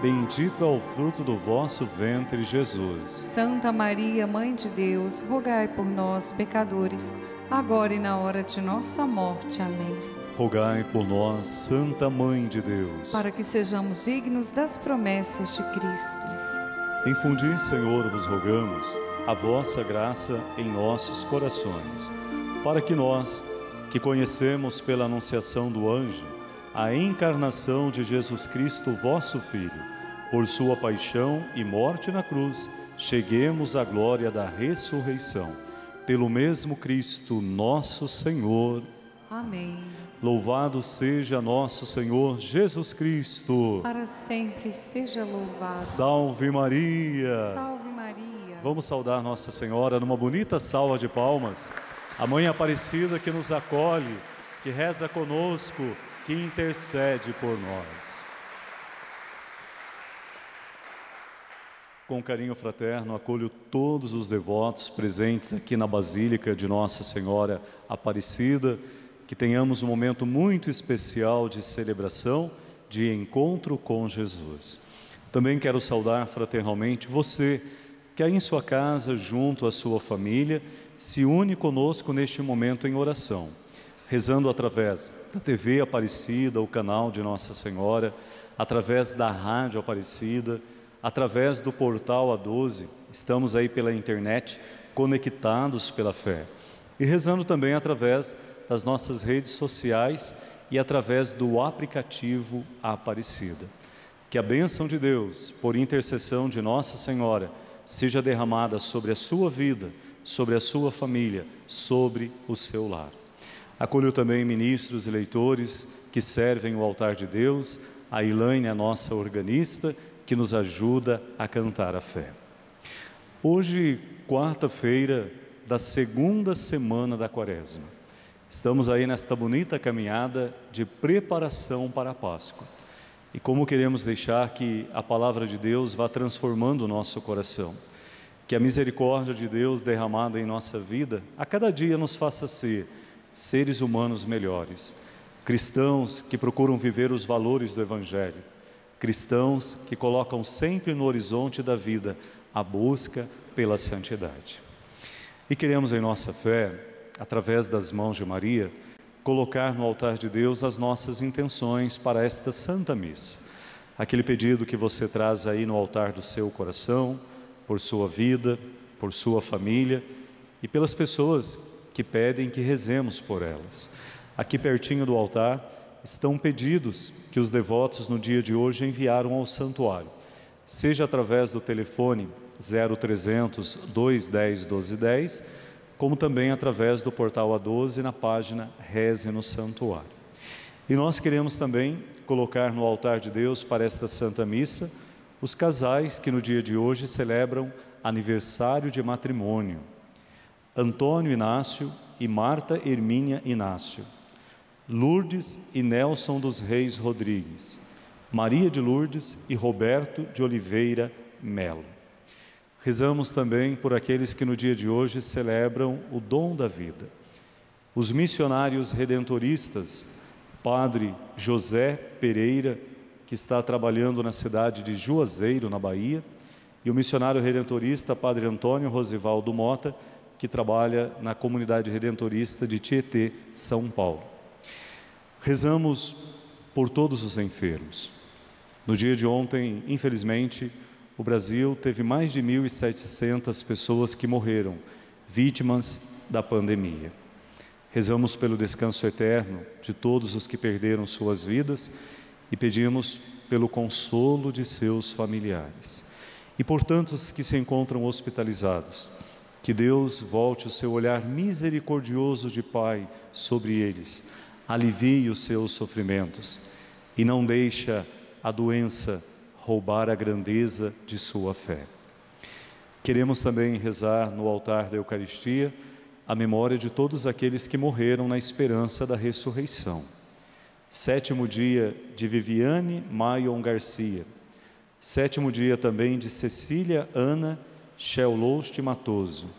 bendito é o fruto do vosso ventre, Jesus. Santa Maria, Mãe de Deus, rogai por nós, pecadores, agora e na hora de nossa morte. Amém. Rogai por nós, Santa Mãe de Deus, para que sejamos dignos das promessas de Cristo. Infundi, Senhor, vos rogamos, a vossa graça em nossos corações, para que nós, que conhecemos pela anunciação do anjo, a encarnação de Jesus Cristo, vosso Filho, por sua paixão e morte na cruz, cheguemos à glória da ressurreição. Pelo mesmo Cristo, nosso Senhor. Amém. Louvado seja nosso Senhor Jesus Cristo. Para sempre seja louvado. Salve Maria. Salve Maria. Vamos saudar Nossa Senhora numa bonita salva de palmas. A Mãe Aparecida que nos acolhe, que reza conosco que intercede por nós. Com carinho fraterno, acolho todos os devotos presentes aqui na Basílica de Nossa Senhora Aparecida, que tenhamos um momento muito especial de celebração, de encontro com Jesus. Também quero saudar fraternalmente você que aí em sua casa, junto à sua família, se une conosco neste momento em oração rezando através da TV Aparecida, o canal de Nossa Senhora, através da Rádio Aparecida, através do portal A12, estamos aí pela internet, conectados pela fé. E rezando também através das nossas redes sociais e através do aplicativo Aparecida. Que a bênção de Deus, por intercessão de Nossa Senhora, seja derramada sobre a sua vida, sobre a sua família, sobre o seu lar. Acolho também ministros e leitores que servem o altar de Deus, a Elaine, a nossa organista, que nos ajuda a cantar a fé. Hoje, quarta-feira da segunda semana da quaresma, estamos aí nesta bonita caminhada de preparação para a Páscoa. E como queremos deixar que a palavra de Deus vá transformando o nosso coração, que a misericórdia de Deus derramada em nossa vida a cada dia nos faça ser seres humanos melhores, cristãos que procuram viver os valores do Evangelho, cristãos que colocam sempre no horizonte da vida a busca pela santidade. E queremos em nossa fé, através das mãos de Maria, colocar no altar de Deus as nossas intenções para esta Santa Missa. Aquele pedido que você traz aí no altar do seu coração, por sua vida, por sua família e pelas pessoas que pedem que rezemos por elas. Aqui pertinho do altar estão pedidos que os devotos no dia de hoje enviaram ao santuário, seja através do telefone 0300 210 1210, como também através do portal A12 na página Reze no Santuário. E nós queremos também colocar no altar de Deus para esta Santa Missa os casais que no dia de hoje celebram aniversário de matrimônio. Antônio Inácio e Marta Hermínia Inácio, Lourdes e Nelson dos Reis Rodrigues, Maria de Lourdes e Roberto de Oliveira Melo. Rezamos também por aqueles que no dia de hoje celebram o dom da vida. Os missionários redentoristas, Padre José Pereira, que está trabalhando na cidade de Juazeiro, na Bahia, e o missionário redentorista Padre Antônio Rosivaldo Mota, que trabalha na comunidade redentorista de Tietê, São Paulo. Rezamos por todos os enfermos. No dia de ontem, infelizmente, o Brasil teve mais de 1.700 pessoas que morreram, vítimas da pandemia. Rezamos pelo descanso eterno de todos os que perderam suas vidas e pedimos pelo consolo de seus familiares. E por tantos que se encontram hospitalizados, que Deus volte o seu olhar misericordioso de Pai sobre eles, alivie os seus sofrimentos e não deixa a doença roubar a grandeza de sua fé. Queremos também rezar no altar da Eucaristia a memória de todos aqueles que morreram na esperança da ressurreição. Sétimo dia de Viviane Maion Garcia. Sétimo dia também de Cecília Ana Chelost Matoso.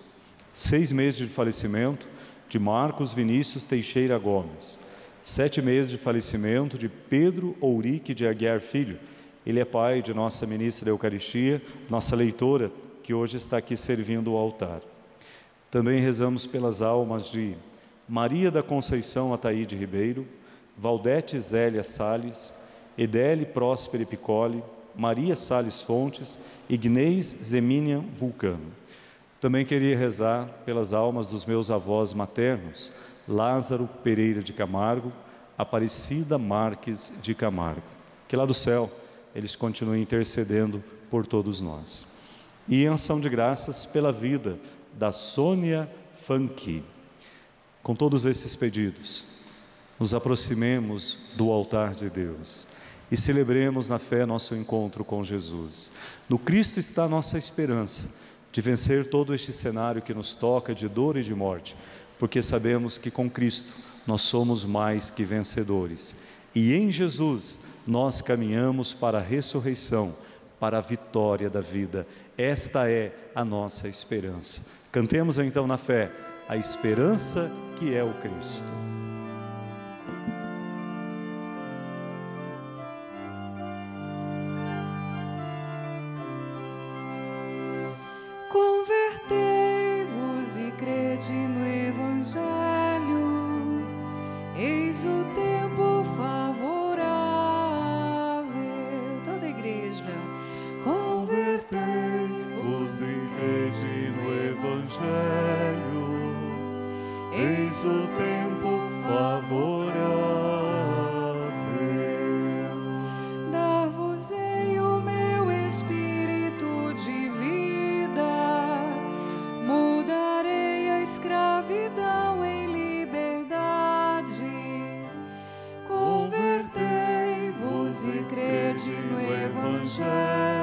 Seis meses de falecimento de Marcos Vinícius Teixeira Gomes. Sete meses de falecimento de Pedro Ourique de Aguiar Filho ele é pai de nossa ministra da Eucaristia, nossa leitora, que hoje está aqui servindo o altar. Também rezamos pelas almas de Maria da Conceição Ataíde Ribeiro, Valdete Zélia Sales, Edele Próspere Piccoli, Maria Sales Fontes, Ignez Zeminian Vulcano. Também queria rezar pelas almas dos meus avós maternos, Lázaro Pereira de Camargo, Aparecida Marques de Camargo. Que lá do céu eles continuem intercedendo por todos nós. E em ação de graças pela vida da Sônia Funky. Com todos esses pedidos, nos aproximemos do altar de Deus e celebremos na fé nosso encontro com Jesus. No Cristo está a nossa esperança de vencer todo este cenário que nos toca de dor e de morte, porque sabemos que com Cristo nós somos mais que vencedores. E em Jesus nós caminhamos para a ressurreição, para a vitória da vida. Esta é a nossa esperança. Cantemos então na fé a esperança que é o Cristo. Evangelho, eis o tempo favorável. Dar-vos-ei o meu espírito de vida, mudarei a escravidão em liberdade. Convertei-vos e crede no Evangelho.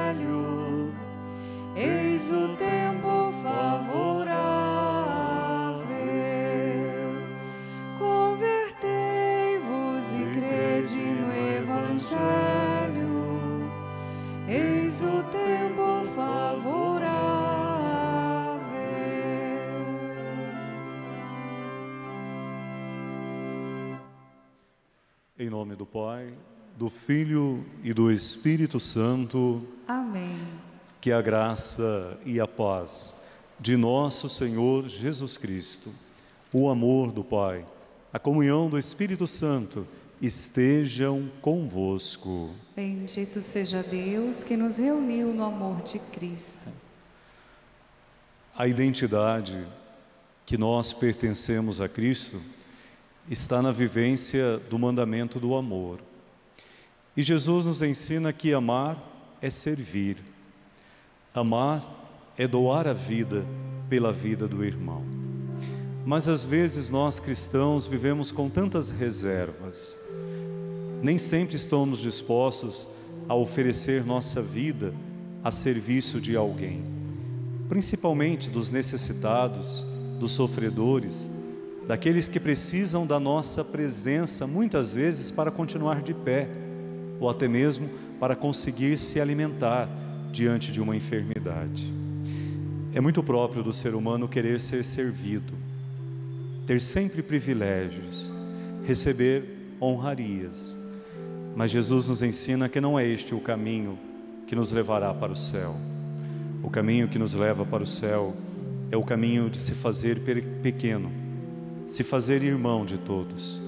Nome do Pai, do Filho e do Espírito Santo. Amém. Que a graça e a paz de nosso Senhor Jesus Cristo, o amor do Pai, a comunhão do Espírito Santo estejam convosco. Bendito seja Deus que nos reuniu no amor de Cristo. A identidade que nós pertencemos a Cristo está na vivência do mandamento do amor. E Jesus nos ensina que amar é servir. Amar é doar a vida pela vida do irmão. Mas às vezes nós cristãos vivemos com tantas reservas. Nem sempre estamos dispostos a oferecer nossa vida a serviço de alguém, principalmente dos necessitados, dos sofredores, daqueles que precisam da nossa presença muitas vezes para continuar de pé, ou até mesmo para conseguir se alimentar diante de uma enfermidade. É muito próprio do ser humano querer ser servido, ter sempre privilégios, receber honrarias. Mas Jesus nos ensina que não é este o caminho que nos levará para o céu. O caminho que nos leva para o céu é o caminho de se fazer pequeno, se fazer irmão de todos.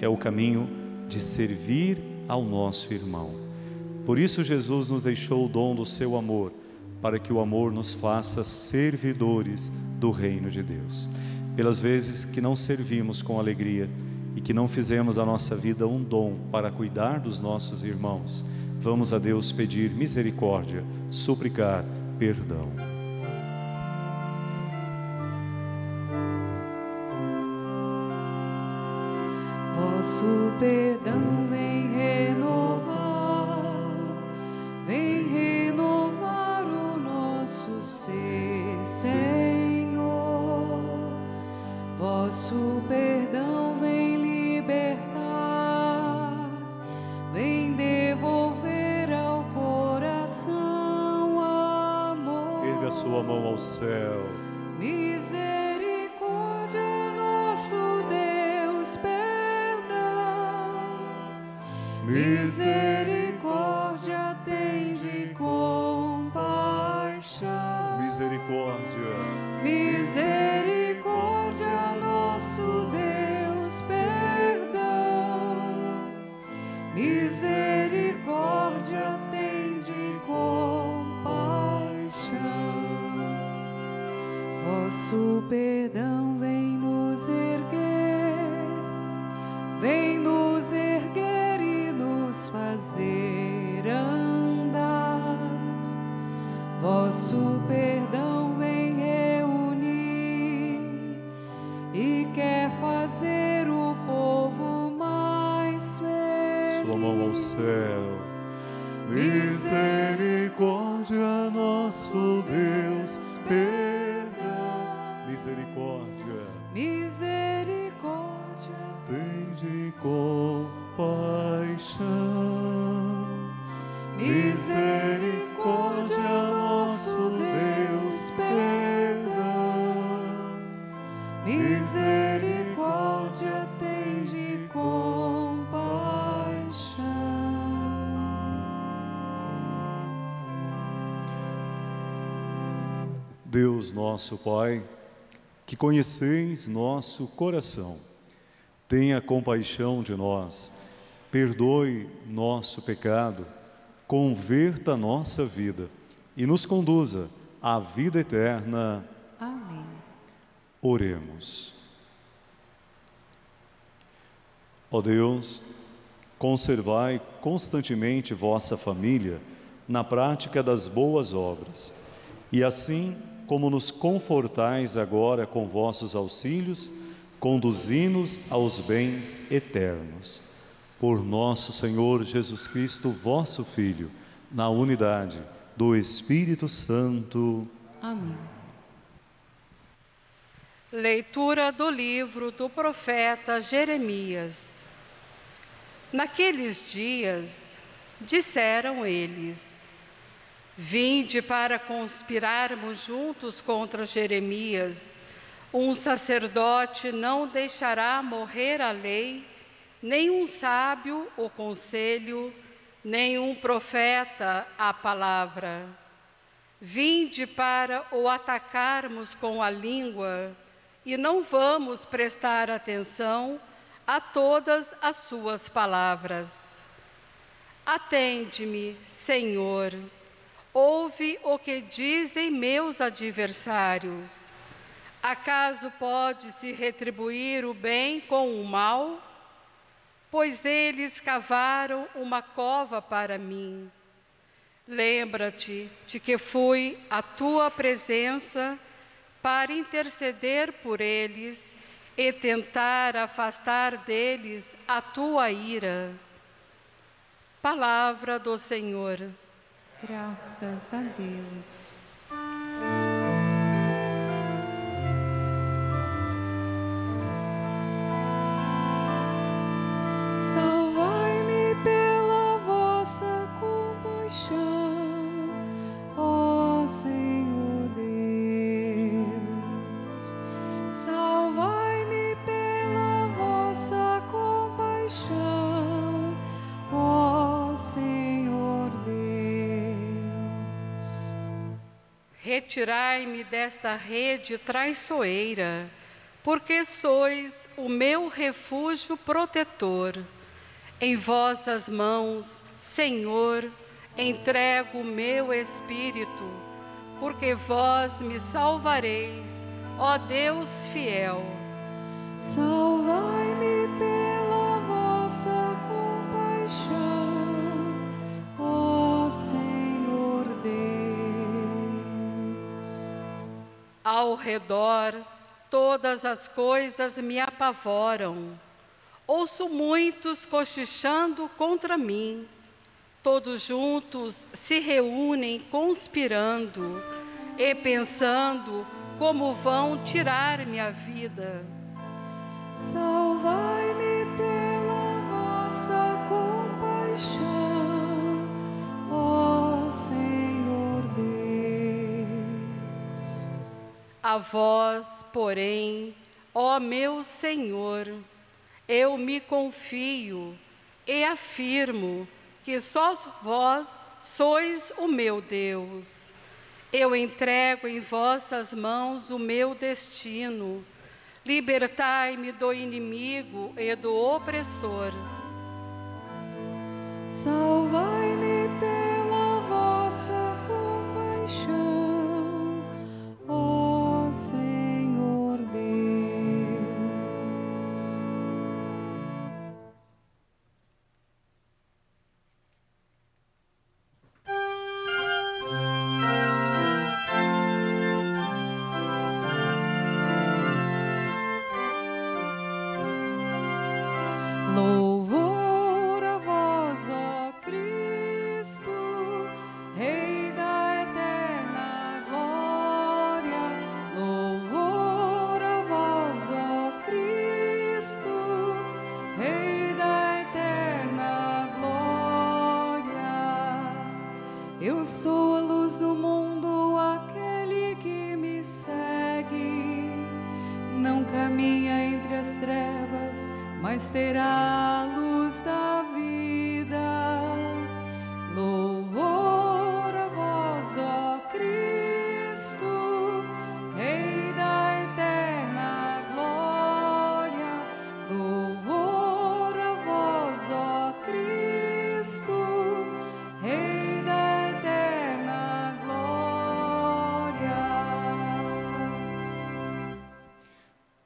É o caminho de servir ao nosso irmão Por isso, Jesus nos deixou o dom do seu amor, para que o amor nos faça servidores do reino de Deus. Pelas vezes que não servimos com alegria e que não fizemos a nossa vida um dom para cuidar dos nossos irmãos, vamos a Deus pedir misericórdia, suplicar perdão. Vosso perdão vem renovar, vem renovar o nosso ser, Senhor. Vosso perdão vem libertar, vem devolver ao coração amor. Erga sua mão ao céu. Misericórdia, tem de compaixão. Misericórdia. Misericórdia, nosso Deus, perdão. Misericórdia, tem de compaixão. Vosso perdão vem nos erguer, fazer andar. Vosso perdão vem reunir e quer fazer o povo mais feliz. Sua mão aos céus. Misericórdia, nosso Deus, perdão. Misericórdia, Misericórdia, misericórdia, nosso Deus, perdão. Misericórdia, tem de compaixão. Deus nosso Pai, que conheceis nosso coração, tenha compaixão de nós, perdoe nosso pecado, converta nossa vida e nos conduza à vida eterna. Amém. Oremos. Ó Deus, conservai constantemente vossa família na prática das boas obras, e assim como nos confortais agora com vossos auxílios, conduzi-nos aos bens eternos. Por nosso Senhor Jesus Cristo, vosso Filho, na unidade do Espírito Santo. Amém. Leitura do livro do profeta Jeremias. Naqueles dias, disseram eles: Vinde para conspirarmos juntos contra Jeremias. Um sacerdote não deixará morrer a lei, nem um sábio o conselho, nem um profeta a palavra. Vinde para o atacarmos com a língua, e não vamos prestar atenção a todas as suas palavras. Atende-me, Senhor, ouve o que dizem meus adversários. Acaso pode-se retribuir o bem com o mal? Pois eles cavaram uma cova para mim. Lembra-te de que fui à tua presença para interceder por eles e tentar afastar deles a tua ira. Palavra do Senhor. Graças a Deus. Salvai-me pela vossa compaixão, ó Senhor Deus. Salvai-me pela vossa compaixão, ó Senhor Deus. Retirai-me desta rede traiçoeira, porque sois o meu refúgio protetor. Em vossas mãos, Senhor, entrego o meu espírito, porque vós me salvareis, ó Deus fiel. Salvai-me pela vossa compaixão, ó Senhor Deus. Ao redor, todas as coisas me apavoram. Ouço muitos cochichando contra mim. Todos juntos se reúnem conspirando e pensando como vão tirar minha vida. Salvai-me pela vossa compaixão, ó Senhor A vós, porém, ó meu Senhor, eu me confio e afirmo que só vós sois o meu Deus. Eu entrego em vossas mãos o meu destino. Libertai-me do inimigo e do opressor. Salvai-me pela vossa compaixão, ó Eu sou a luz do mundo, aquele que me segue. Não caminha entre as trevas, mas terá a luz da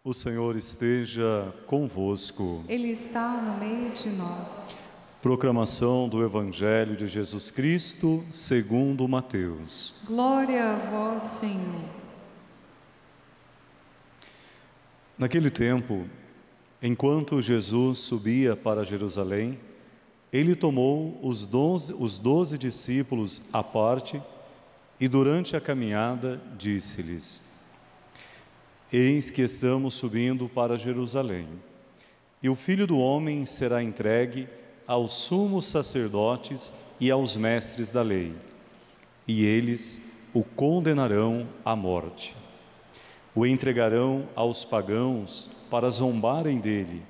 O Senhor esteja convosco. Ele está no meio de nós. Proclamação do Evangelho de Jesus Cristo, segundo Mateus. Glória a vós, Senhor. Naquele tempo, enquanto Jesus subia para Jerusalém, ele tomou os doze, os doze discípulos à parte e, durante a caminhada, disse-lhes: Eis que estamos subindo para Jerusalém, e o filho do homem será entregue aos sumos sacerdotes e aos mestres da lei, e eles o condenarão à morte. O entregarão aos pagãos para zombarem dele,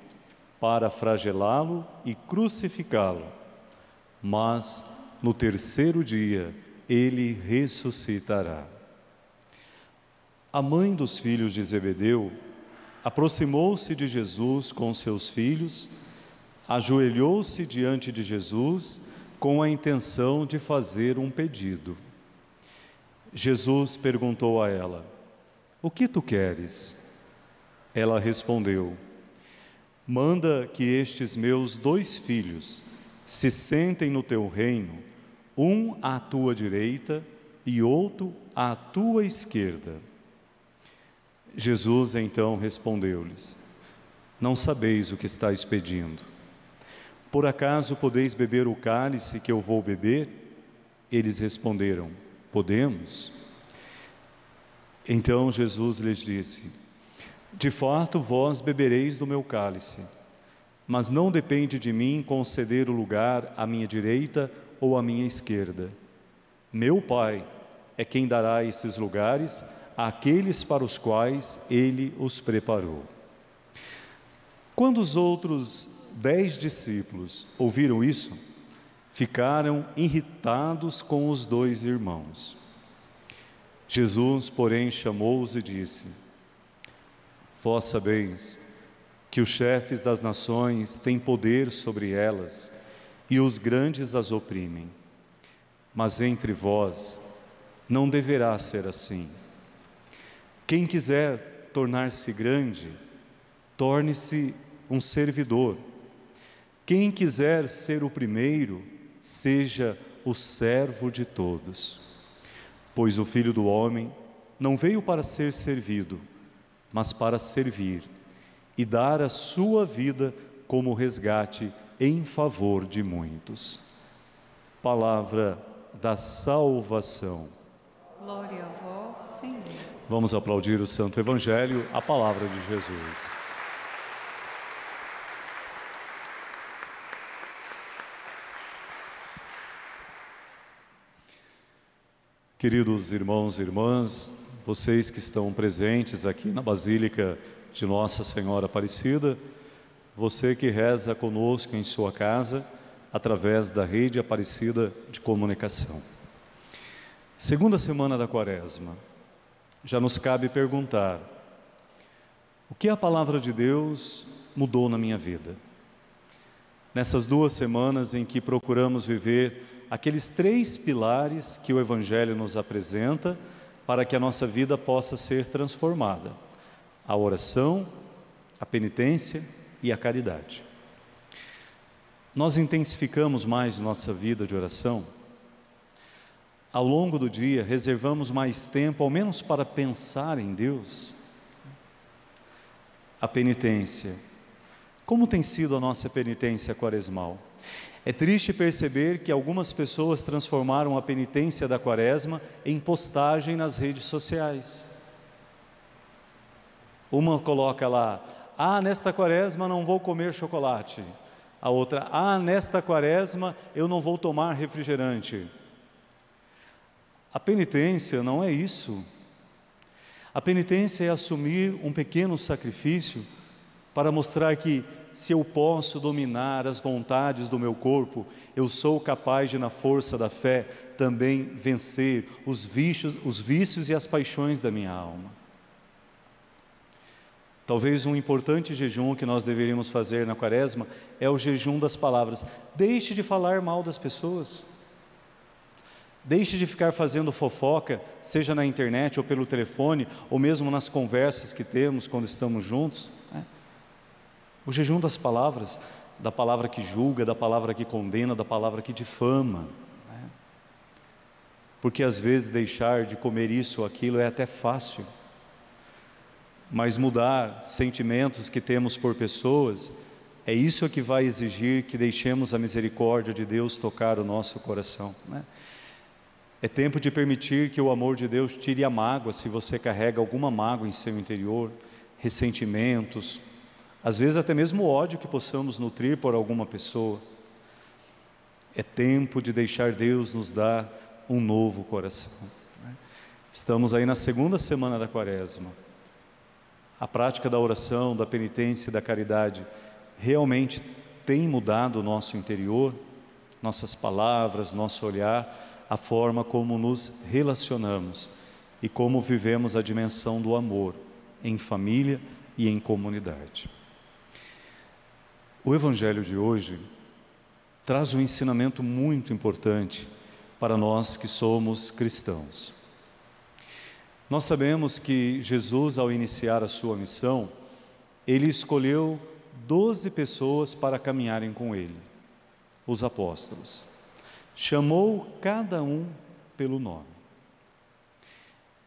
para flagelá-lo e crucificá-lo. Mas no terceiro dia ele ressuscitará. A mãe dos filhos de Zebedeu aproximou-se de Jesus com seus filhos, ajoelhou-se diante de Jesus com a intenção de fazer um pedido. Jesus perguntou a ela: O que tu queres? Ela respondeu: Manda que estes meus dois filhos se sentem no teu reino, um à tua direita e outro à tua esquerda. Jesus então respondeu-lhes: Não sabeis o que estáis pedindo. Por acaso podeis beber o cálice que eu vou beber? Eles responderam: Podemos. Então Jesus lhes disse: De fato, vós bebereis do meu cálice, mas não depende de mim conceder o lugar à minha direita ou à minha esquerda. Meu Pai é quem dará esses lugares àqueles para os quais ele os preparou. Quando os outros dez discípulos ouviram isso, ficaram irritados com os dois irmãos. Jesus, porém, chamou-os e disse: Vós sabeis que os chefes das nações têm poder sobre elas e os grandes as oprimem. mas entre vós não deverá ser assim. Quem quiser tornar-se grande, torne-se um servidor. Quem quiser ser o primeiro, seja o servo de todos. Pois o Filho do Homem não veio para ser servido, mas para servir e dar a sua vida como resgate em favor de muitos. Palavra da salvação. Glória a vós, Senhor. Vamos aplaudir o Santo Evangelho, a palavra de Jesus. Queridos irmãos e irmãs, vocês que estão presentes aqui na Basílica de Nossa Senhora Aparecida, você que reza conosco em sua casa, através da rede Aparecida de Comunicação. Segunda semana da Quaresma, já nos cabe perguntar: o que a palavra de Deus mudou na minha vida? Nessas duas semanas em que procuramos viver aqueles três pilares que o Evangelho nos apresenta para que a nossa vida possa ser transformada: a oração, a penitência e a caridade. Nós intensificamos mais nossa vida de oração. Ao longo do dia, reservamos mais tempo, ao menos para pensar em Deus. A penitência. Como tem sido a nossa penitência quaresmal? É triste perceber que algumas pessoas transformaram a penitência da quaresma em postagem nas redes sociais. Uma coloca lá, ah, nesta quaresma não vou comer chocolate. A outra, ah, nesta quaresma eu não vou tomar refrigerante. A penitência não é isso. A penitência é assumir um pequeno sacrifício para mostrar que se eu posso dominar as vontades do meu corpo, eu sou capaz de, na força da fé, também vencer os vícios, os vícios e as paixões da minha alma. Talvez um importante jejum que nós deveríamos fazer na quaresma é o jejum das palavras. Deixe de falar mal das pessoas. Deixe de ficar fazendo fofoca, seja na internet ou pelo telefone, ou mesmo nas conversas que temos quando estamos juntos. Né? O jejum das palavras, da palavra que julga, da palavra que condena, da palavra que difama. Né? Porque às vezes deixar de comer isso ou aquilo é até fácil mas mudar sentimentos que temos por pessoas, é isso que vai exigir que deixemos a misericórdia de Deus tocar o nosso coração. Né? É tempo de permitir que o amor de Deus tire a mágoa, se você carrega alguma mágoa em seu interior, ressentimentos, às vezes até mesmo ódio que possamos nutrir por alguma pessoa. É tempo de deixar Deus nos dar um novo coração. Né? Estamos aí na segunda semana da quaresma a prática da oração, da penitência, da caridade realmente tem mudado o nosso interior, nossas palavras, nosso olhar, a forma como nos relacionamos e como vivemos a dimensão do amor em família e em comunidade. O Evangelho de hoje traz um ensinamento muito importante para nós que somos cristãos. Nós sabemos que Jesus, ao iniciar a sua missão, ele escolheu doze pessoas para caminharem com ele, os apóstolos. Chamou cada um pelo nome.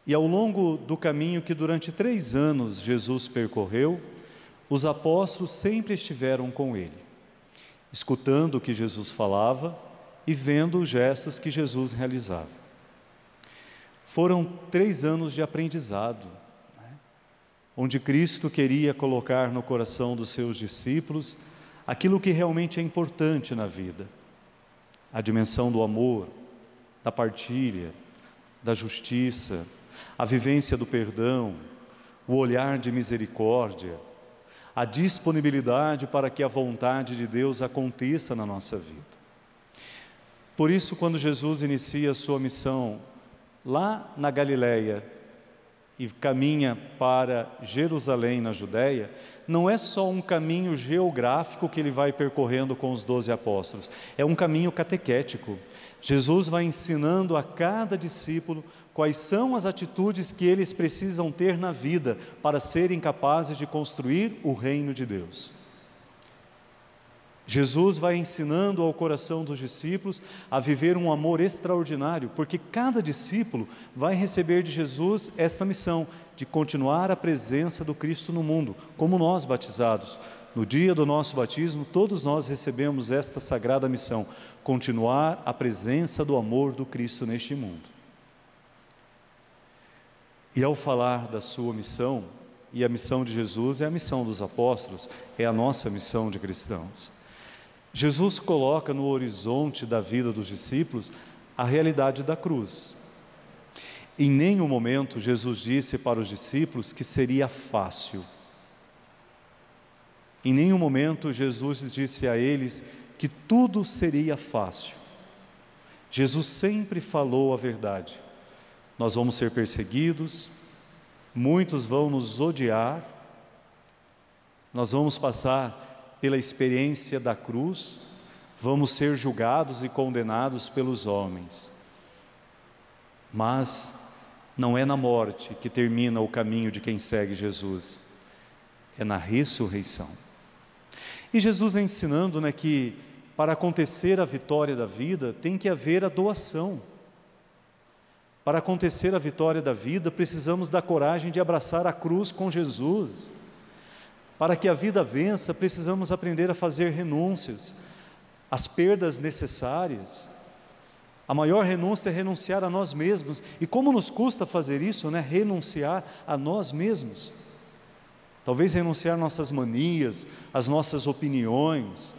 E ao longo do caminho que durante três anos Jesus percorreu, os apóstolos sempre estiveram com ele, escutando o que Jesus falava e vendo os gestos que Jesus realizava. Foram três anos de aprendizado, né? onde Cristo queria colocar no coração dos seus discípulos aquilo que realmente é importante na vida: a dimensão do amor, da partilha, da justiça, a vivência do perdão, o olhar de misericórdia, a disponibilidade para que a vontade de Deus aconteça na nossa vida. Por isso, quando Jesus inicia a sua missão lá na Galileia e caminha para Jerusalém, na Judéia, não é só um caminho geográfico que ele vai percorrendo com os doze apóstolos, é um caminho catequético. Jesus vai ensinando a cada discípulo quais são as atitudes que eles precisam ter na vida para serem capazes de construir o reino de Deus. Jesus vai ensinando ao coração dos discípulos a viver um amor extraordinário, porque cada discípulo vai receber de Jesus esta missão de continuar a presença do Cristo no mundo, como nós batizados. No dia do nosso batismo, todos nós recebemos esta sagrada missão: continuar a presença do amor do Cristo neste mundo. E ao falar da sua missão, e a missão de Jesus é a missão dos apóstolos, é a nossa missão de cristãos. Jesus coloca no horizonte da vida dos discípulos a realidade da cruz. Em nenhum momento Jesus disse para os discípulos que seria fácil. Em nenhum momento Jesus disse a eles que tudo seria fácil. Jesus sempre falou a verdade. Nós vamos ser perseguidos, muitos vão nos odiar, nós vamos passar pela experiência da cruz, vamos ser julgados e condenados pelos homens. Mas não é na morte que termina o caminho de quem segue Jesus, é na ressurreição. E Jesus ensinando né, que para acontecer a vitória da vida, tem que haver a doação. Para acontecer a vitória da vida, precisamos da coragem de abraçar a cruz com Jesus. Para que a vida vença, precisamos aprender a fazer renúncias, as perdas necessárias. A maior renúncia é renunciar a nós mesmos. E como nos custa fazer isso, né? Renunciar a nós mesmos. Talvez renunciar nossas manias, as nossas opiniões,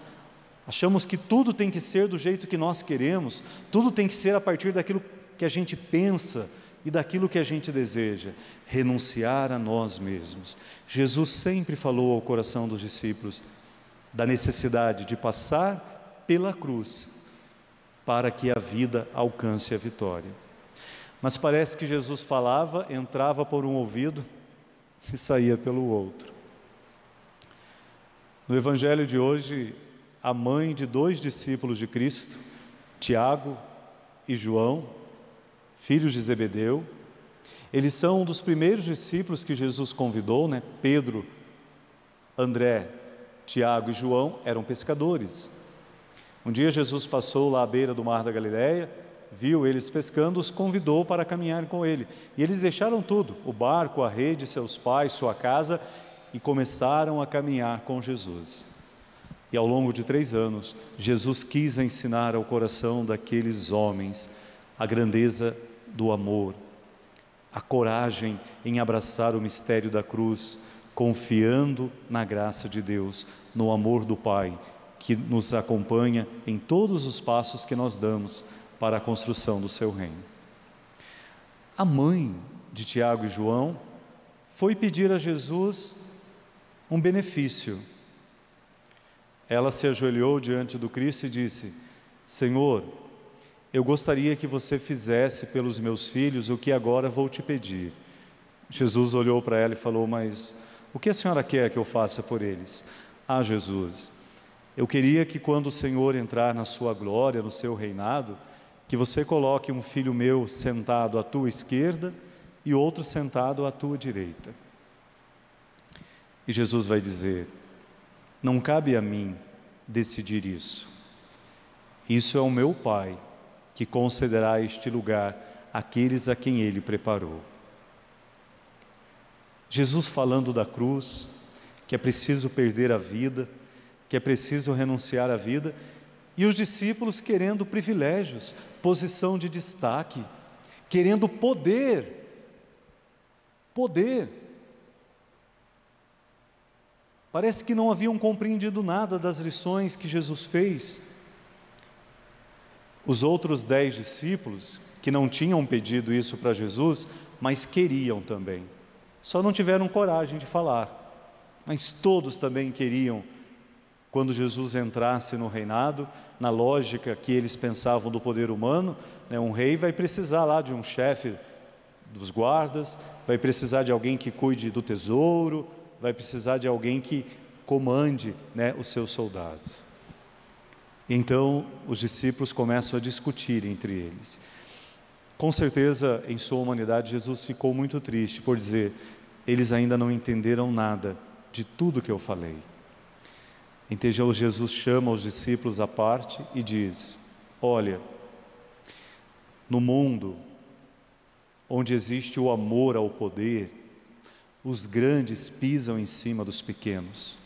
Achamos que tudo tem que ser do jeito que nós queremos, tudo tem que ser a partir daquilo que a gente pensa e daquilo que a gente deseja. Renunciar a nós mesmos. Jesus sempre falou ao coração dos discípulos da necessidade de passar pela cruz para que a vida alcance a vitória. Mas parece que Jesus falava, entrava por um ouvido e saía pelo outro. No evangelho de hoje, a mãe de dois discípulos de Cristo, Tiago e João, filhos de Zebedeu. Eles são um dos primeiros discípulos que Jesus convidou, né? Pedro, André, Tiago e João eram pescadores. Um dia Jesus passou lá à beira do mar da Galileia, viu eles pescando, os convidou para caminhar com ele. E eles deixaram tudo, o barco, a rede, seus pais, sua casa, e começaram a caminhar com Jesus. E ao longo de três anos, Jesus quis ensinar ao coração daqueles homens a grandeza do amor, a coragem em abraçar o mistério da cruz, confiando na graça de Deus, no amor do Pai, que nos acompanha em todos os passos que nós damos para a construção do seu reino. A mãe de Tiago e João foi pedir a Jesus um benefício ela se ajoelhou diante do Cristo e disse: Senhor, eu gostaria que você fizesse pelos meus filhos o que agora vou te pedir. Jesus olhou para ela e falou: Mas o que a senhora quer que eu faça por eles? Ah, Jesus, eu queria que quando o Senhor entrar na sua glória, no seu reinado, que você coloque um filho meu sentado à tua esquerda e outro sentado à tua direita. E Jesus vai dizer: não cabe a mim decidir isso. Isso é o meu Pai que concederá este lugar àqueles a quem ele preparou. Jesus falando da cruz, que é preciso perder a vida, que é preciso renunciar à vida, e os discípulos querendo privilégios, posição de destaque, querendo poder. Poder. Parece que não haviam compreendido nada das lições que Jesus fez. Os outros dez discípulos, que não tinham pedido isso para Jesus, mas queriam também, só não tiveram coragem de falar. Mas todos também queriam, quando Jesus entrasse no reinado, na lógica que eles pensavam do poder humano, né, um rei vai precisar lá de um chefe dos guardas, vai precisar de alguém que cuide do tesouro, vai precisar de alguém que comande né, os seus soldados. Então os discípulos começam a discutir entre eles. Com certeza, em sua humanidade, Jesus ficou muito triste por dizer: eles ainda não entenderam nada de tudo que eu falei. Então Jesus chama os discípulos à parte e diz: Olha, no mundo onde existe o amor ao poder, os grandes pisam em cima dos pequenos.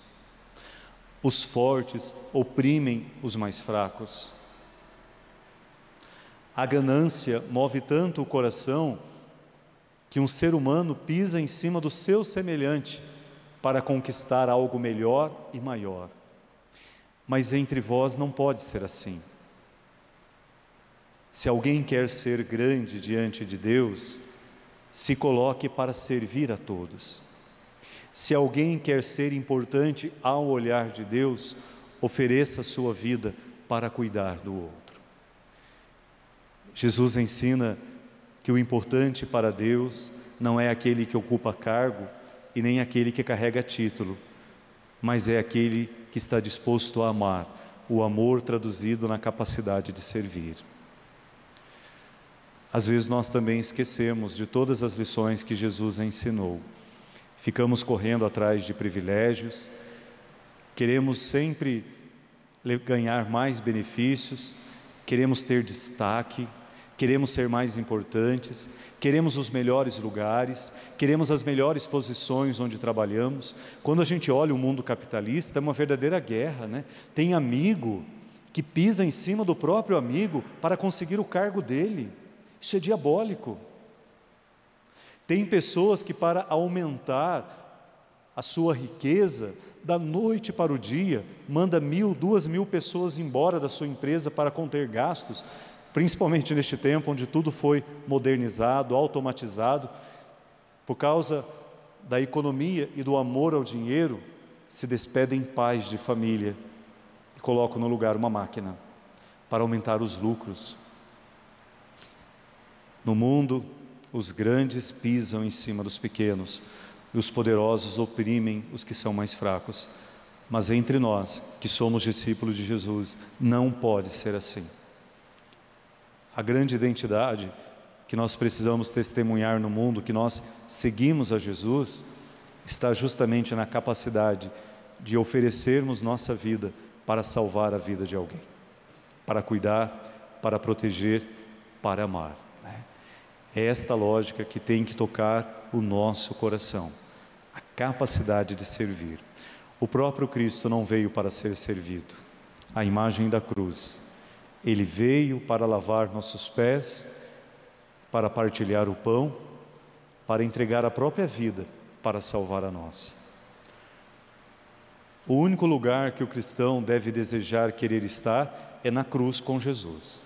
Os fortes oprimem os mais fracos. A ganância move tanto o coração que um ser humano pisa em cima do seu semelhante para conquistar algo melhor e maior. Mas entre vós não pode ser assim. Se alguém quer ser grande diante de Deus, se coloque para servir a todos. Se alguém quer ser importante ao olhar de Deus, ofereça sua vida para cuidar do outro. Jesus ensina que o importante para Deus não é aquele que ocupa cargo e nem aquele que carrega título, mas é aquele que está disposto a amar, o amor traduzido na capacidade de servir. Às vezes nós também esquecemos de todas as lições que Jesus ensinou. Ficamos correndo atrás de privilégios, queremos sempre ganhar mais benefícios, queremos ter destaque, queremos ser mais importantes, queremos os melhores lugares, queremos as melhores posições onde trabalhamos. Quando a gente olha o mundo capitalista, é uma verdadeira guerra, né? Tem amigo que pisa em cima do próprio amigo para conseguir o cargo dele. Isso é diabólico. Tem pessoas que, para aumentar a sua riqueza, da noite para o dia, manda mil, duas mil pessoas embora da sua empresa para conter gastos, principalmente neste tempo onde tudo foi modernizado, automatizado, por causa da economia e do amor ao dinheiro, se despedem pais de família e colocam no lugar uma máquina para aumentar os lucros, no mundo, os grandes pisam em cima dos pequenos e os poderosos oprimem os que são mais fracos. Mas entre nós, que somos discípulos de Jesus, não pode ser assim. A grande identidade que nós precisamos testemunhar no mundo, que nós seguimos a Jesus, está justamente na capacidade de oferecermos nossa vida para salvar a vida de alguém, para cuidar, para proteger, para amar. É esta lógica que tem que tocar o nosso coração, a capacidade de servir. O próprio Cristo não veio para ser servido, a imagem da cruz. Ele veio para lavar nossos pés, para partilhar o pão, para entregar a própria vida para salvar a nossa. O único lugar que o cristão deve desejar querer estar é na cruz com Jesus.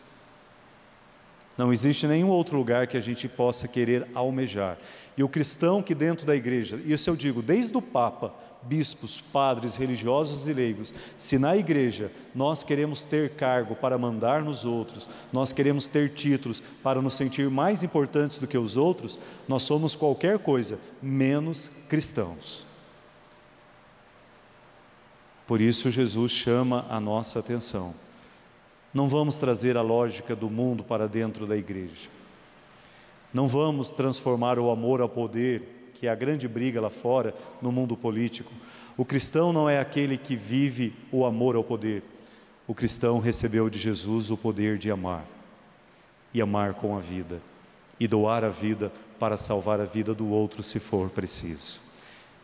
Não existe nenhum outro lugar que a gente possa querer almejar. E o cristão que dentro da igreja, isso eu digo desde o Papa, bispos, padres, religiosos e leigos, se na igreja nós queremos ter cargo para mandar nos outros, nós queremos ter títulos para nos sentir mais importantes do que os outros, nós somos qualquer coisa menos cristãos. Por isso Jesus chama a nossa atenção. Não vamos trazer a lógica do mundo para dentro da igreja. Não vamos transformar o amor ao poder, que é a grande briga lá fora, no mundo político. O cristão não é aquele que vive o amor ao poder. O cristão recebeu de Jesus o poder de amar, e amar com a vida, e doar a vida para salvar a vida do outro se for preciso.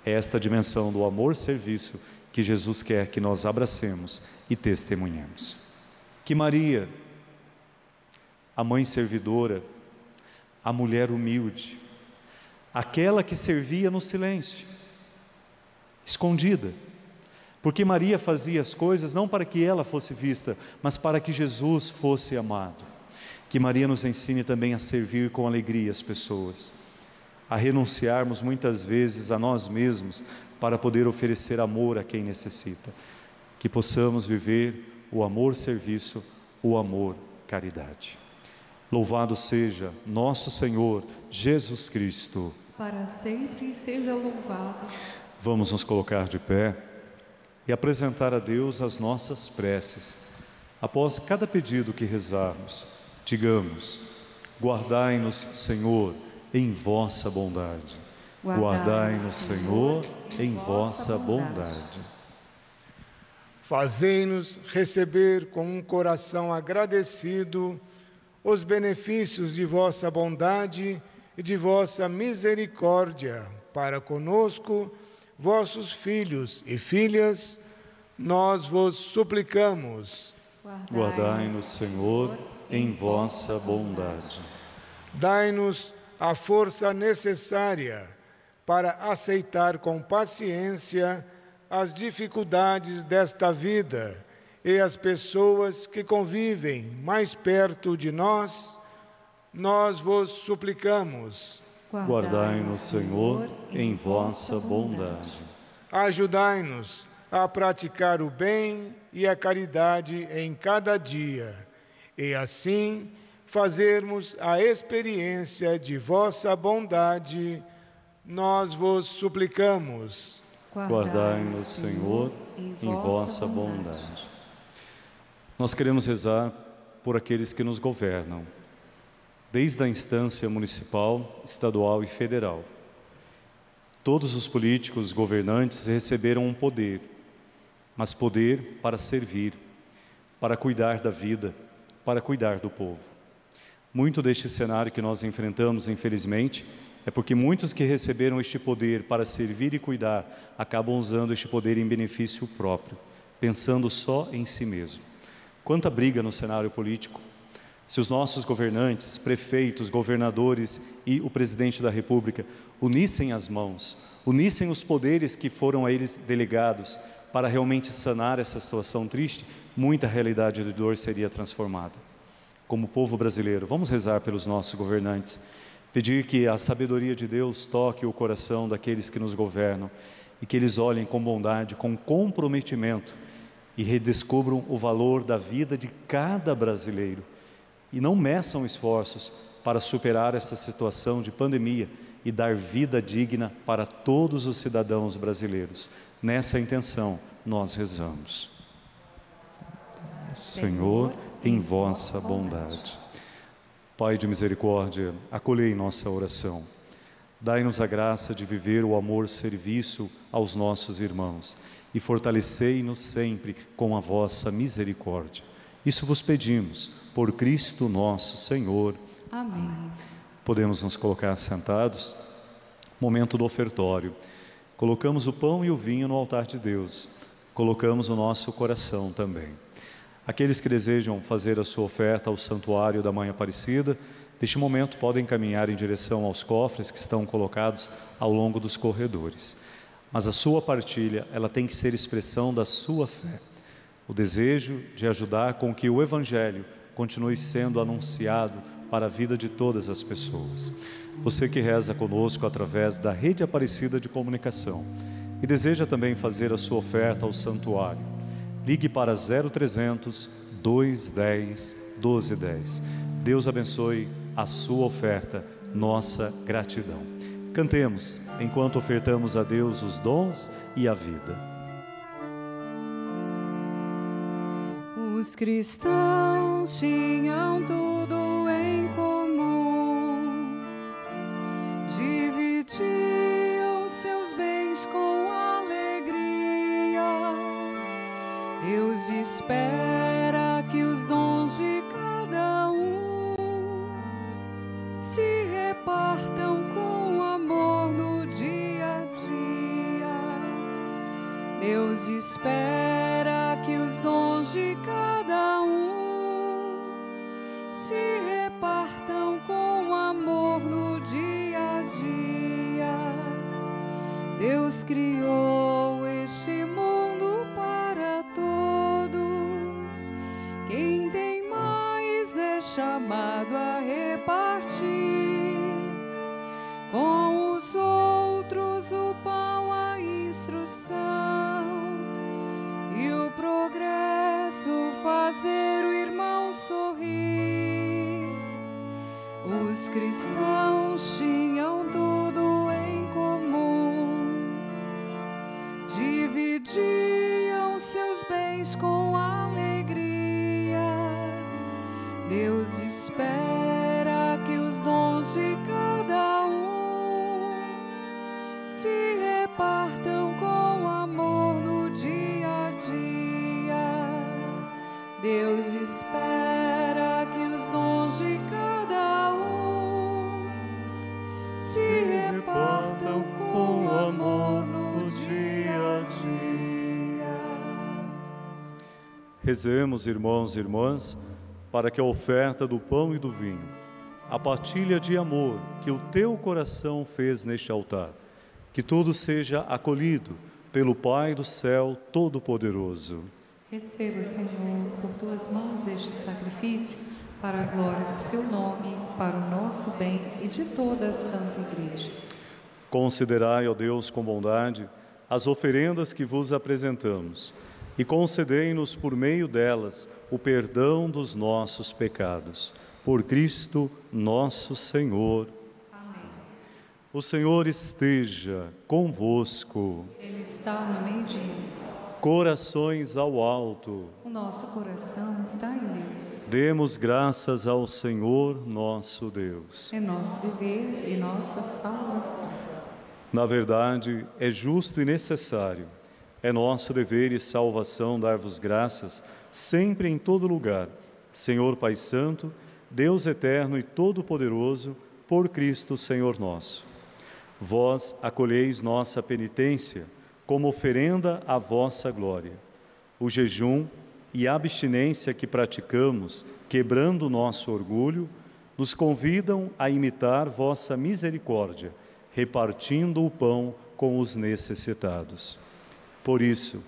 É esta dimensão do amor-serviço que Jesus quer que nós abracemos e testemunhemos que Maria, a mãe servidora, a mulher humilde, aquela que servia no silêncio, escondida, porque Maria fazia as coisas não para que ela fosse vista, mas para que Jesus fosse amado. Que Maria nos ensine também a servir com alegria as pessoas, a renunciarmos muitas vezes a nós mesmos para poder oferecer amor a quem necessita. Que possamos viver o amor serviço, o amor caridade. Louvado seja nosso Senhor Jesus Cristo. Para sempre seja louvado. Vamos nos colocar de pé e apresentar a Deus as nossas preces, Após cada pedido que rezarmos, digamos: Guardai-nos, Senhor, em vossa bondade. Guardai-nos, Senhor, em vossa bondade. Fazei-nos receber com um coração agradecido os benefícios de vossa bondade e de vossa misericórdia para conosco, vossos filhos e filhas, nós vos suplicamos. Guardai-nos, Senhor, em vossa bondade. Dai-nos a força necessária para aceitar com paciência as dificuldades desta vida e as pessoas que convivem mais perto de nós, nós vos suplicamos. Guardai-nos, Senhor, em vossa bondade. Ajudai-nos a praticar o bem e a caridade em cada dia, e assim fazermos a experiência de vossa bondade, nós vos suplicamos. Guardai-nos, Senhor, em vossa bondade. Nós queremos rezar por aqueles que nos governam, desde a instância municipal, estadual e federal. Todos os políticos governantes receberam um poder, mas poder para servir, para cuidar da vida, para cuidar do povo. Muito deste cenário que nós enfrentamos, infelizmente, é porque muitos que receberam este poder para servir e cuidar acabam usando este poder em benefício próprio, pensando só em si mesmo. Quanta briga no cenário político. Se os nossos governantes, prefeitos, governadores e o presidente da República unissem as mãos, unissem os poderes que foram a eles delegados para realmente sanar essa situação triste, muita realidade de dor seria transformada. Como povo brasileiro, vamos rezar pelos nossos governantes Pedir que a sabedoria de Deus toque o coração daqueles que nos governam e que eles olhem com bondade, com comprometimento e redescubram o valor da vida de cada brasileiro e não meçam esforços para superar essa situação de pandemia e dar vida digna para todos os cidadãos brasileiros. Nessa intenção, nós rezamos. Senhor, em vossa bondade. Pai de misericórdia, acolhei nossa oração. Dai-nos a graça de viver o amor serviço aos nossos irmãos e fortalecei-nos sempre com a vossa misericórdia. Isso vos pedimos, por Cristo nosso Senhor. Amém. Podemos nos colocar sentados. Momento do ofertório. Colocamos o pão e o vinho no altar de Deus. Colocamos o nosso coração também. Aqueles que desejam fazer a sua oferta ao santuário da Mãe Aparecida, neste momento podem caminhar em direção aos cofres que estão colocados ao longo dos corredores. Mas a sua partilha, ela tem que ser expressão da sua fé. O desejo de ajudar com que o evangelho continue sendo anunciado para a vida de todas as pessoas. Você que reza conosco através da rede Aparecida de Comunicação e deseja também fazer a sua oferta ao santuário, Ligue para 0300 210 1210. Deus abençoe a sua oferta, nossa gratidão. Cantemos enquanto ofertamos a Deus os dons e a vida. Os cristãos tinham tudo espera que os dons de cada um se repartam com amor no dia a dia. Deus espera que os dons de cada um se repartam com amor no dia a dia. Deus criou chamado a repartir com os outros o pão, a instrução e o progresso fazer o irmão sorrir. Os cristãos tinham tudo em comum, dividiam seus bens com Deus espera que os dons de cada um se repartam com amor no dia a dia. Deus espera que os dons de cada um se repartam com amor no dia a dia. Rezemos, irmãos e irmãs, para que a oferta do pão e do vinho, a partilha de amor que o teu coração fez neste altar, que tudo seja acolhido pelo Pai do céu Todo-Poderoso. Receba, Senhor, por tuas mãos este sacrifício, para a glória do seu nome, para o nosso bem e de toda a Santa Igreja. Considerai, ó Deus, com bondade as oferendas que vos apresentamos e concedei-nos por meio delas o perdão dos nossos pecados. Por Cristo nosso Senhor. Amém. O Senhor esteja convosco. Ele está no meio de nós. Corações ao alto. O nosso coração está em Deus. Demos graças ao Senhor nosso Deus. É nosso dever e nossa salvação. Na verdade, é justo e necessário. É nosso dever e salvação dar-vos graças, sempre em todo lugar. Senhor Pai Santo, Deus eterno e todo-poderoso, por Cristo Senhor nosso. Vós acolheis nossa penitência como oferenda à vossa glória. O jejum e a abstinência que praticamos, quebrando nosso orgulho, nos convidam a imitar vossa misericórdia, repartindo o pão com os necessitados. Por isso,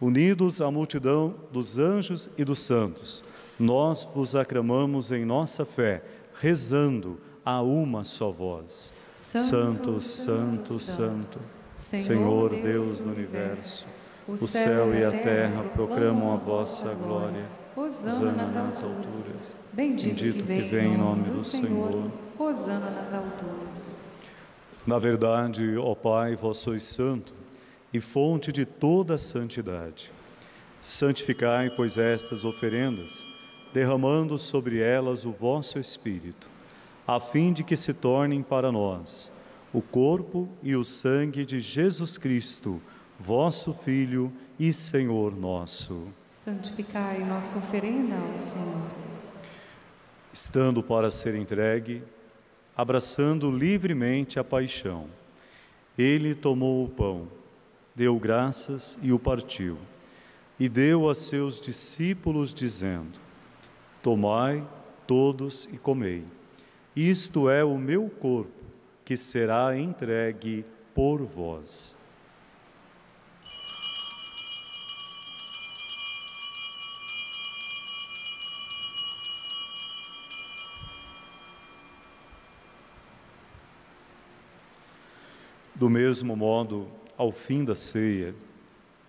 unidos à multidão dos anjos e dos santos, nós vos aclamamos em nossa fé, rezando a uma só voz. Santo, santo, santo, Senhor Deus do universo, o céu e a terra proclamam a vossa glória. Hosana nas alturas. Bendito que vem em nome do Senhor. Hosana nas alturas. Na verdade, ó Pai, vós sois santo e fonte de toda a santidade. Santificai, pois, estas oferendas, derramando sobre elas o vosso Espírito, a fim de que se tornem para nós o corpo e o sangue de Jesus Cristo, vosso Filho e Senhor nosso. Santificai nossa oferenda ao Senhor. Estando para ser entregue, abraçando livremente a paixão, ele tomou o pão, deu graças e o partiu, e deu a seus discípulos, dizendo: Tomai todos e comei. Isto é o meu corpo que será entregue por vós. Do mesmo modo, ao fim da ceia,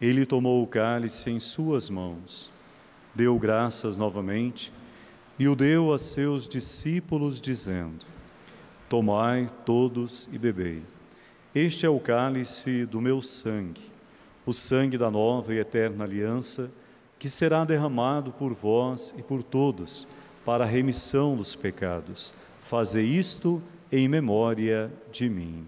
ele tomou o cálice em suas mãos, deu graças novamente e o deu a seus discípulos, dizendo: Tomai todos e bebei. Este é o cálice do meu sangue, o sangue da nova e eterna aliança, que será derramado por vós e por todos, para a remissão dos pecados. Fazei isto em memória de mim.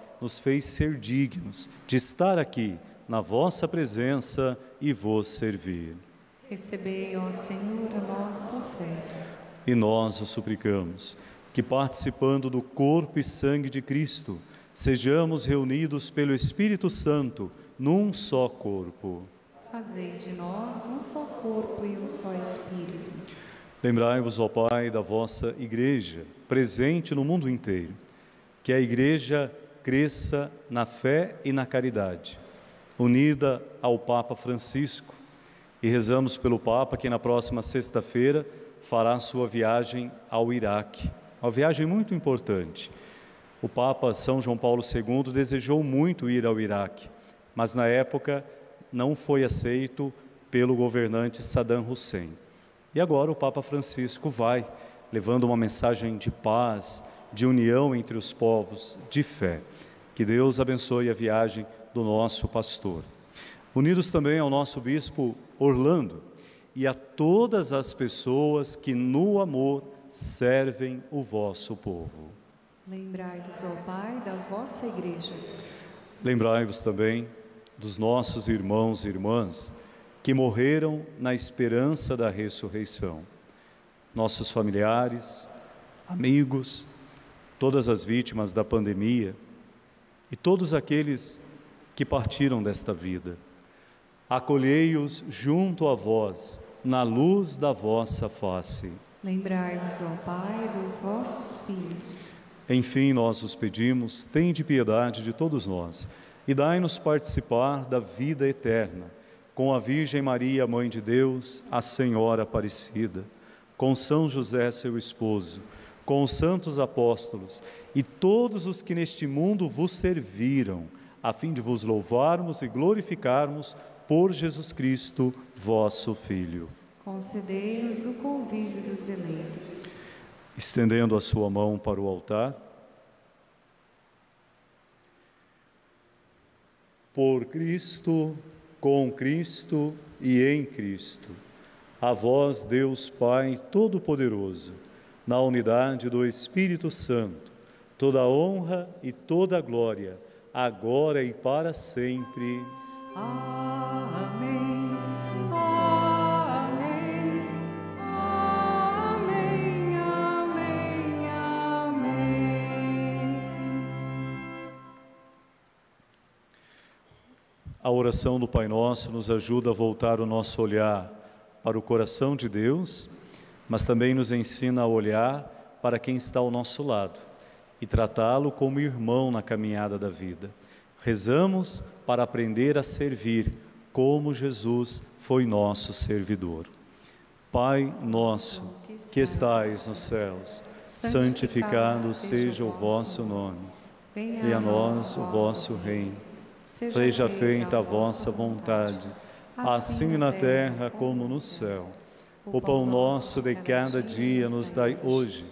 nos fez ser dignos de estar aqui na vossa presença e vos servir. Recebei, ó Senhor, a nossa oferta. E nós o suplicamos que, participando do corpo e sangue de Cristo, sejamos reunidos pelo Espírito Santo num só corpo. Fazei de nós um só corpo e um só espírito. Lembrai-vos, ó Pai, da vossa Igreja, presente no mundo inteiro, que a Igreja cresça na fé e na caridade, unida ao Papa Francisco, e rezamos pelo Papa que na próxima sexta-feira fará sua viagem ao Iraque, uma viagem muito importante. O Papa São João Paulo II desejou muito ir ao Iraque, mas na época não foi aceito pelo governante Saddam Hussein. E agora o Papa Francisco vai, levando uma mensagem de paz, de união entre os povos, de fé. Que Deus abençoe a viagem do nosso pastor. Unidos também ao nosso bispo Orlando e a todas as pessoas que no amor servem o vosso povo. Lembrai-vos, ó Pai, da vossa igreja. Lembrai-vos também dos nossos irmãos e irmãs que morreram na esperança da ressurreição. Nossos familiares, amigos, todas as vítimas da pandemia e todos aqueles que partiram desta vida. Acolhei-os junto a vós, na luz da vossa face. Lembrai-vos, ó Pai, dos vossos filhos. Enfim, nós os pedimos, tende piedade de todos nós e dai-nos participar da vida eterna, com a Virgem Maria, Mãe de Deus, a Senhora Aparecida, com São José, seu esposo, com os santos apóstolos e todos os que neste mundo vos serviram, a fim de vos louvarmos e glorificarmos por Jesus Cristo, vosso Filho. Concedei-nos o convívio dos eleitos. Estendendo a sua mão para o altar, por Cristo, com Cristo e em Cristo. A vós, Deus Pai Todo-Poderoso, na unidade do Espírito Santo, toda honra e toda glória, agora e para sempre. Amém. Amém. Amém. Amém. Amém. A oração do Pai Nosso nos ajuda a voltar o nosso olhar para o coração de Deus, mas também nos ensina a olhar para quem está ao nosso lado e tratá-lo como irmão na caminhada da vida. Rezamos para aprender a servir como Jesus foi nosso servidor. Pai nosso, que estais nos céus, santificado seja o vosso nome. Venha a nós o vosso reino. Seja feita a vossa vontade, assim na terra como no céu. O pão nosso de cada dia nos dai hoje.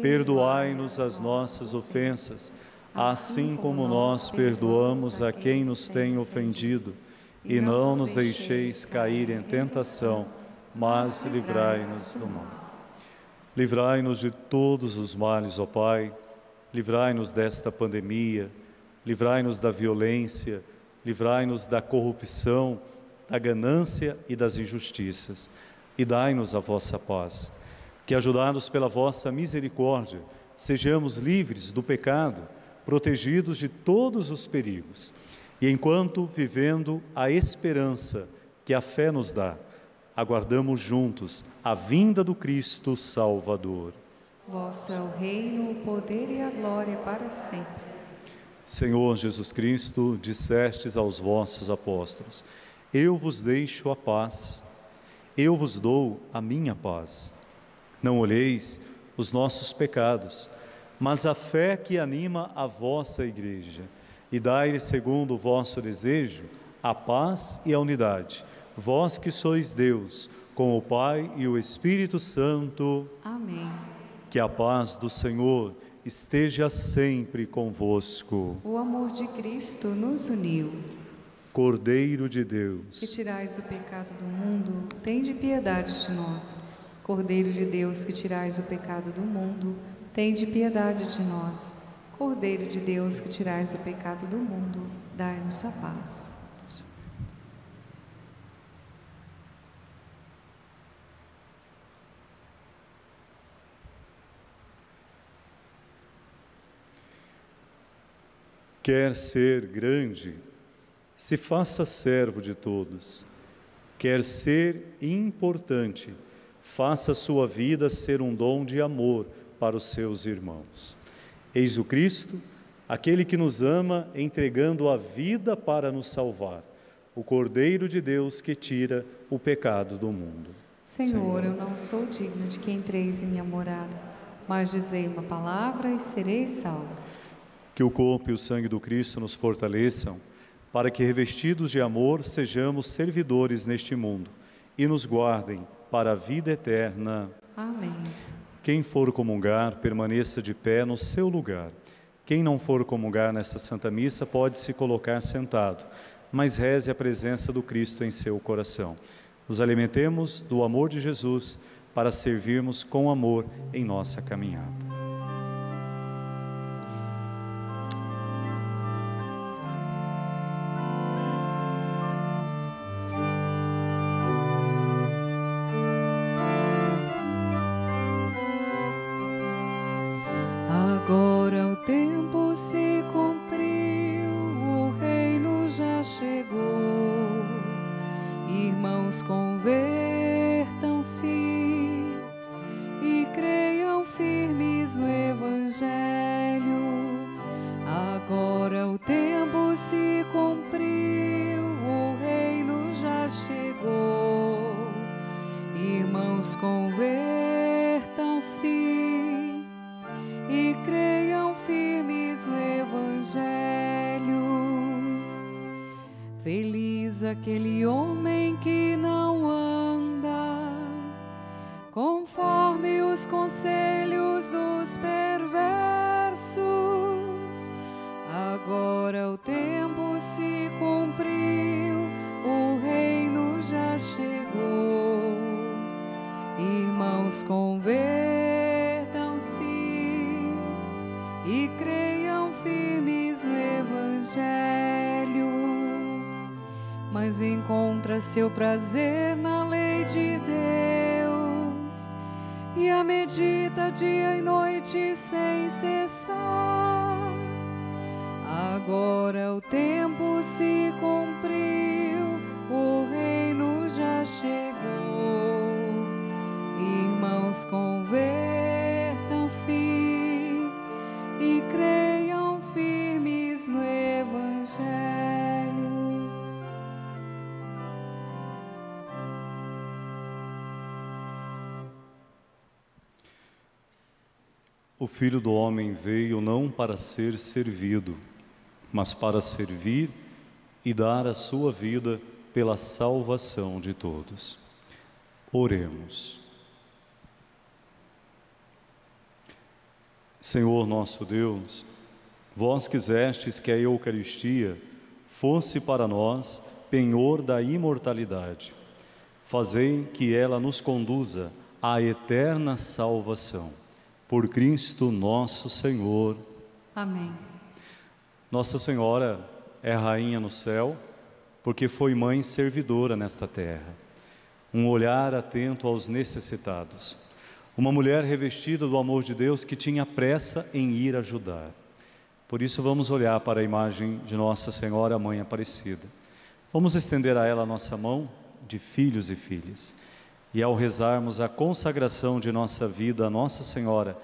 Perdoai-nos as nossas ofensas, assim como nós perdoamos a quem nos tem ofendido. E não nos deixeis cair em tentação, mas livrai-nos do mal. Livrai-nos de todos os males, ó Pai. Livrai-nos desta pandemia. Livrai-nos da violência. Livrai-nos da corrupção, da ganância e das injustiças. E dai-nos a vossa paz. Que, ajudados pela vossa misericórdia, sejamos livres do pecado, protegidos de todos os perigos. E enquanto vivendo a esperança que a fé nos dá, aguardamos juntos a vinda do Cristo Salvador. Vosso é o reino, o poder e a glória para sempre. Senhor Jesus Cristo, dissestes aos vossos apóstolos: Eu vos deixo a paz, eu vos dou a minha paz. Não olheis os nossos pecados, mas a fé que anima a vossa igreja, e dai-lhe, segundo o vosso desejo, a paz e a unidade. Vós que sois Deus, com o Pai e o Espírito Santo. Amém. Que a paz do Senhor esteja sempre convosco. O amor de Cristo nos uniu. Cordeiro de Que Deus, tirais o pecado do mundo, tende piedade de nós. Cordeiro de Deus, que tirais o pecado do mundo, tende piedade de nós. Cordeiro de Deus, que tirais o pecado do mundo, dai-nos a paz. quer ser grande, se faça servo de todos. Quer ser importante, faça sua vida ser um dom de amor para os seus irmãos. Eis o Cristo, aquele que nos ama, entregando a vida para nos salvar, o Cordeiro de Deus que tira o pecado do mundo. Senhor, Senhor. eu não sou digno de que entreis em minha morada, mas dizei uma palavra e serei salvo. Que o corpo e o sangue do Cristo nos fortaleçam, para que, revestidos de amor, sejamos servidores neste mundo e nos guardem para a vida eterna. Amém. Quem for comungar, permaneça de pé no seu lugar. Quem não for comungar nesta Santa Missa pode se colocar sentado, mas reze a presença do Cristo em seu coração. Nos alimentemos do amor de Jesus para servirmos com amor em nossa caminhada. Aquele homem encontra seu prazer na lei de Deus e a medita dia e noite sem cessar. Agora o tempo O Filho do Homem veio não para ser servido, mas para servir e dar a sua vida pela salvação de todos. Oremos. Senhor nosso Deus, vós quisestes que a Eucaristia fosse para nós penhor da imortalidade. Fazei que ela nos conduza à eterna salvação por Cristo nosso Senhor. Amém. Nossa Senhora é rainha no céu, porque foi mãe servidora nesta terra. Um olhar atento aos necessitados. Uma mulher revestida do amor de Deus que tinha pressa em ir ajudar. Por isso, vamos olhar para a imagem de Nossa Senhora, Mãe Aparecida. Vamos estender a ela a nossa mão de filhos e filhas e ao rezarmos a consagração de nossa vida a Nossa Senhora,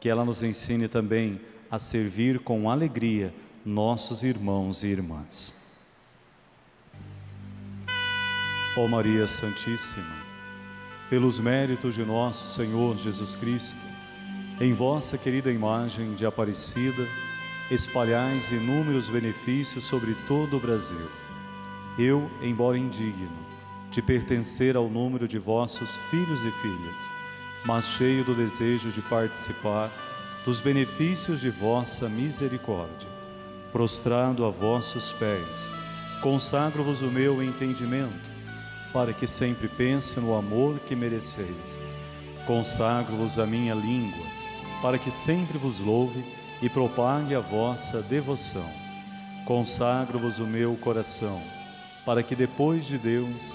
que ela nos ensine também a servir com alegria nossos irmãos e irmãs. Ó Maria Santíssima, pelos méritos de nosso Senhor Jesus Cristo, em vossa querida imagem de Aparecida, espalhais inúmeros benefícios sobre todo o Brasil. Eu, embora indigno, de pertencer ao número de vossos filhos e filhas, mas cheio do desejo de participar dos benefícios de vossa misericórdia. Prostrado a vossos pés, consagro-vos o meu entendimento, para que sempre pense no amor que mereceis. Consagro-vos a minha língua, para que sempre vos louve e propague a vossa devoção. Consagro-vos o meu coração, para que depois de Deus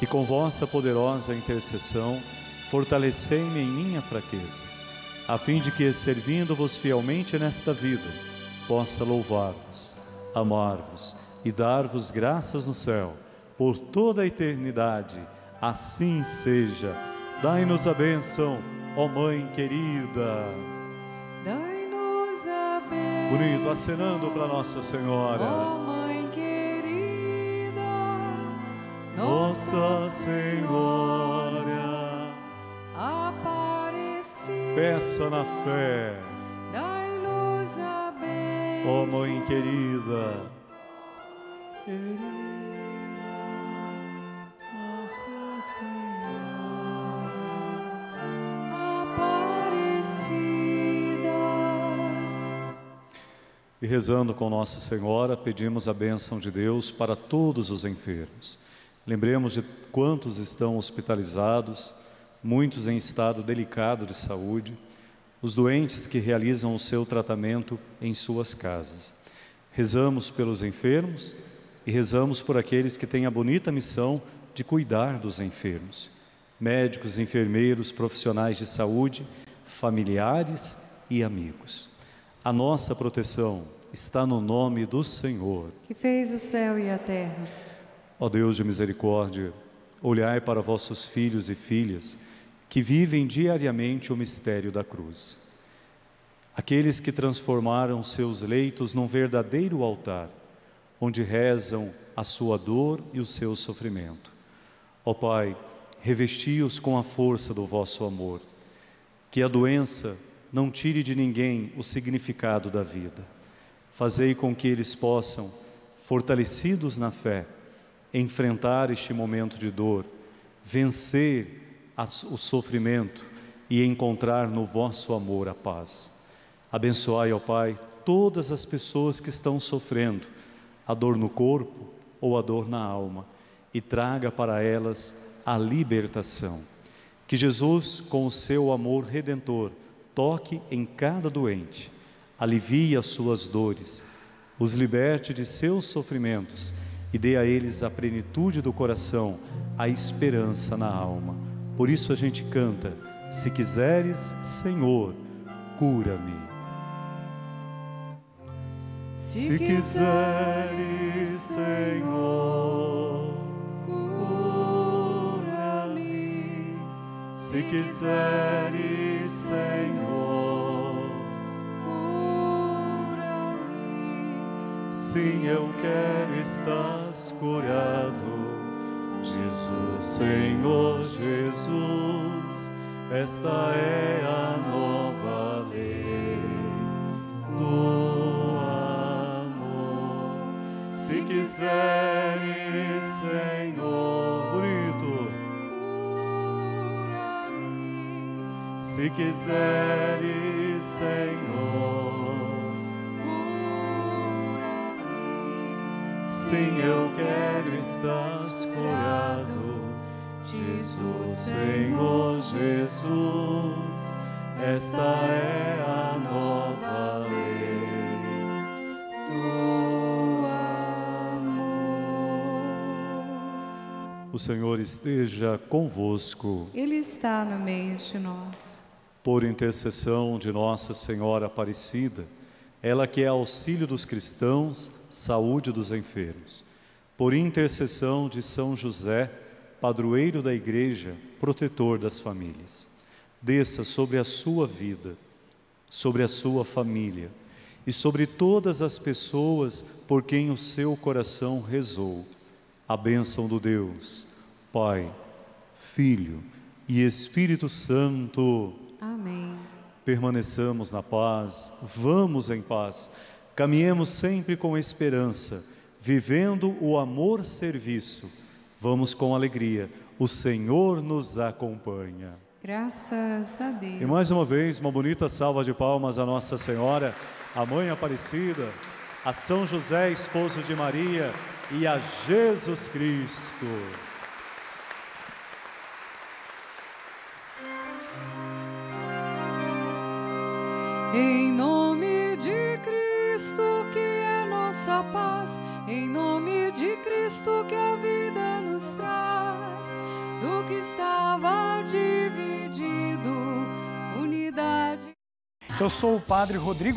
e com vossa poderosa intercessão, fortalecei-me em minha fraqueza, a fim de que, servindo-vos fielmente nesta vida, possa louvar-vos, amar-vos e dar-vos graças no céu por toda a eternidade. Assim seja. Dai-nos a bênção, ó Mãe querida. Dai-nos a bênção. Bonito, acenando para Nossa Senhora. Ó Mãe Nossa Senhora, Aparecida. peça na fé, Dai-nos a bênção. ó Mãe querida. Querida, Nossa Aparecida. E rezando com Nossa Senhora, pedimos a bênção de Deus para todos os enfermos. Lembremos de quantos estão hospitalizados, muitos em estado delicado de saúde, os doentes que realizam o seu tratamento em suas casas. Rezamos pelos enfermos e rezamos por aqueles que têm a bonita missão de cuidar dos enfermos. Médicos, enfermeiros, profissionais de saúde, familiares e amigos. A nossa proteção está no nome do Senhor. Que fez o céu e a terra. Ó Deus de misericórdia, olhai para vossos filhos e filhas que vivem diariamente o mistério da cruz. Aqueles que transformaram seus leitos num verdadeiro altar, onde rezam a sua dor e o seu sofrimento. Ó Pai, revesti-os com a força do vosso amor. Que a doença não tire de ninguém o significado da vida. Fazei com que eles possam, fortalecidos na fé, enfrentar este momento de dor, vencer o sofrimento e encontrar no vosso amor a paz. Abençoai, ó Pai, todas as pessoas que estão sofrendo a dor no corpo ou a dor na alma e traga para elas a libertação. Que Jesus, com o seu amor redentor, toque em cada doente, alivie as suas dores, os liberte de seus sofrimentos e dê a eles a plenitude do coração, a esperança na alma. Por isso a gente canta: Se quiseres, Senhor, cura-me. Se quiseres, Senhor, cura-me. Se quiseres, Senhor, Sim, eu quero, estás curado. Jesus, Senhor Jesus, esta é a nova lei do amor. Se quiseres, Senhor, bonito. Se quiseres, Senhor, Cura-me. sim, eu quero, estás curado. Jesus, Senhor Jesus, esta é a nova lei do amor. O Senhor esteja convosco. Ele está no meio de nós. Por intercessão de Nossa Senhora Aparecida, ela que é auxílio dos cristãos, saúde dos enfermos. Por intercessão de São José, padroeiro da Igreja, protetor das famílias. Desça sobre a sua vida, sobre a sua família e sobre todas as pessoas por quem o seu coração rezou. A bênção do Deus, Pai, Filho e Espírito Santo Amém. permaneçamos na paz, vamos em paz, Caminhemos sempre com esperança, vivendo o amor-serviço. Vamos com alegria. O Senhor nos acompanha. Graças a Deus. E mais uma vez, uma bonita salva de palmas à Nossa Senhora, a Mãe Aparecida, a São José, esposo de Maria, e a Jesus Cristo. Em nome Cristo, que é nossa paz, em nome de Cristo, que a vida nos traz, do que estava dividido, unidade. Eu sou o Padre Rodrigo